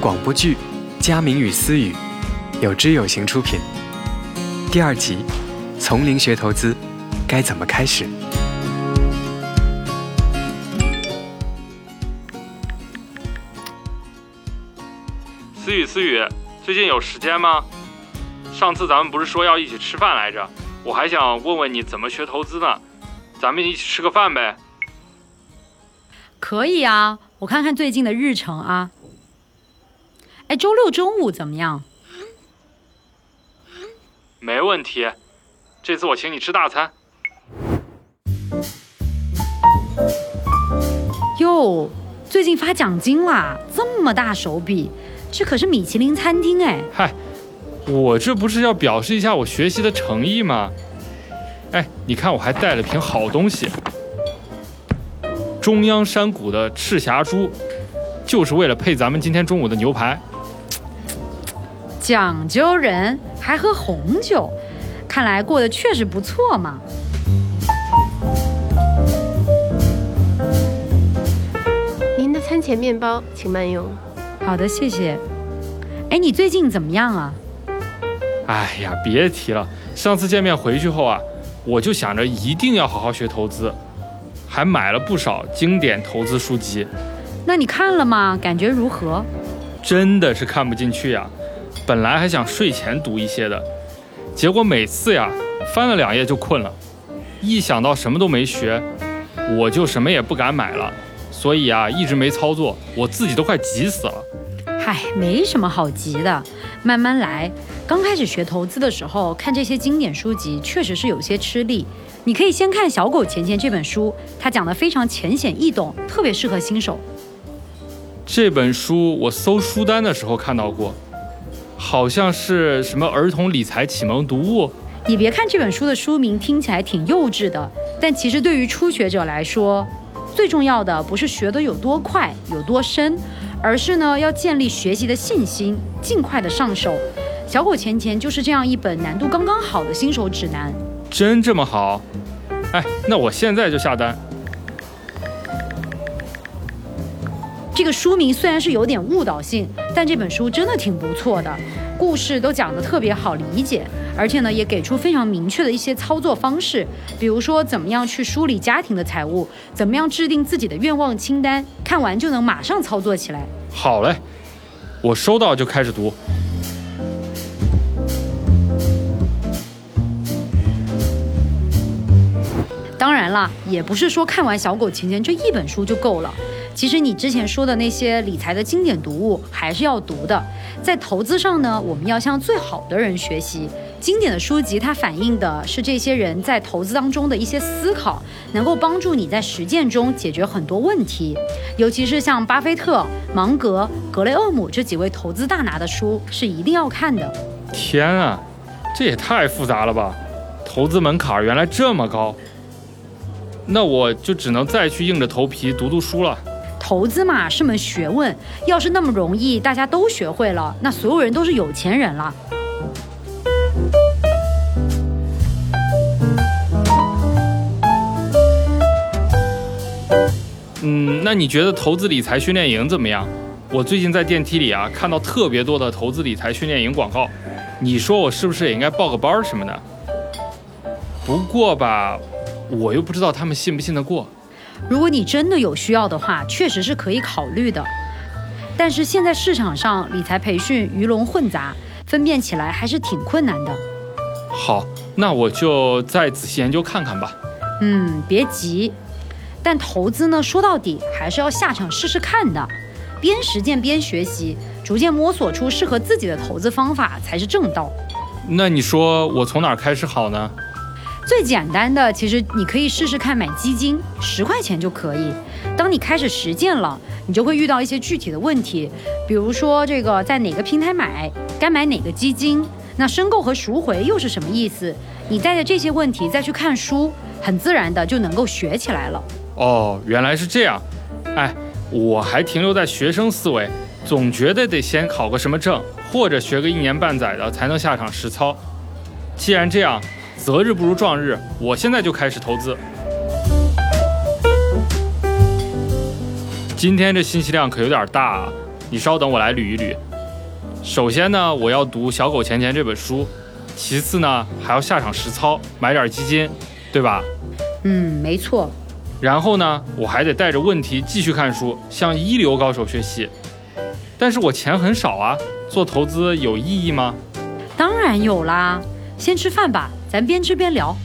广播剧《佳明与思雨》，有知有行出品。第二集，从零学投资，该怎么开始？思雨，思雨，最近有时间吗？上次咱们不是说要一起吃饭来着？我还想问问你怎么学投资呢？咱们一起吃个饭呗。可以啊，我看看最近的日程啊。哎，周六中午怎么样？没问题，这次我请你吃大餐。哟，最近发奖金啦，这么大手笔，这可是米其林餐厅哎。嗨，我这不是要表示一下我学习的诚意吗？哎，你看我还带了瓶好东西，中央山谷的赤霞珠，就是为了配咱们今天中午的牛排。讲究人还喝红酒，看来过得确实不错嘛。您的餐前面包，请慢用。好的，谢谢。哎，你最近怎么样啊？哎呀，别提了，上次见面回去后啊，我就想着一定要好好学投资，还买了不少经典投资书籍。那你看了吗？感觉如何？真的是看不进去呀。本来还想睡前读一些的，结果每次呀翻了两页就困了。一想到什么都没学，我就什么也不敢买了。所以啊，一直没操作，我自己都快急死了。嗨，没什么好急的，慢慢来。刚开始学投资的时候，看这些经典书籍确实是有些吃力。你可以先看《小狗钱钱》这本书，它讲的非常浅显易懂，特别适合新手。这本书我搜书单的时候看到过。好像是什么儿童理财启蒙读物。你别看这本书的书名听起来挺幼稚的，但其实对于初学者来说，最重要的不是学得有多快、有多深，而是呢要建立学习的信心，尽快的上手。小狗钱钱就是这样一本难度刚刚好的新手指南。真这么好？哎，那我现在就下单。这个书名虽然是有点误导性，但这本书真的挺不错的，故事都讲得特别好理解，而且呢也给出非常明确的一些操作方式，比如说怎么样去梳理家庭的财务，怎么样制定自己的愿望清单，看完就能马上操作起来。好嘞，我收到就开始读。当然了，也不是说看完《小狗钱钱》这一本书就够了。其实你之前说的那些理财的经典读物还是要读的。在投资上呢，我们要向最好的人学习。经典的书籍它反映的是这些人在投资当中的一些思考，能够帮助你在实践中解决很多问题。尤其是像巴菲特、芒格、格雷厄姆这几位投资大拿的书是一定要看的。天啊，这也太复杂了吧！投资门槛原来这么高，那我就只能再去硬着头皮读读书了。投资嘛是门学问，要是那么容易，大家都学会了，那所有人都是有钱人了。嗯，那你觉得投资理财训练营怎么样？我最近在电梯里啊，看到特别多的投资理财训练营广告，你说我是不是也应该报个班什么的？不过吧，我又不知道他们信不信得过。如果你真的有需要的话，确实是可以考虑的。但是现在市场上理财培训鱼龙混杂，分辨起来还是挺困难的。好，那我就再仔细研究看看吧。嗯，别急。但投资呢，说到底还是要下场试试看的，边实践边学习，逐渐摸索出适合自己的投资方法才是正道。那你说我从哪儿开始好呢？最简单的，其实你可以试试看买基金，十块钱就可以。当你开始实践了，你就会遇到一些具体的问题，比如说这个在哪个平台买，该买哪个基金，那申购和赎回又是什么意思？你带着这些问题再去看书，很自然的就能够学起来了。哦，原来是这样。哎，我还停留在学生思维，总觉得得先考个什么证，或者学个一年半载的才能下场实操。既然这样。择日不如撞日，我现在就开始投资。今天这信息量可有点大啊！你稍等，我来捋一捋。首先呢，我要读《小狗钱钱》这本书；其次呢，还要下场实操，买点基金，对吧？嗯，没错。然后呢，我还得带着问题继续看书，向一流高手学习。但是我钱很少啊，做投资有意义吗？当然有啦。先吃饭吧，咱边吃边聊。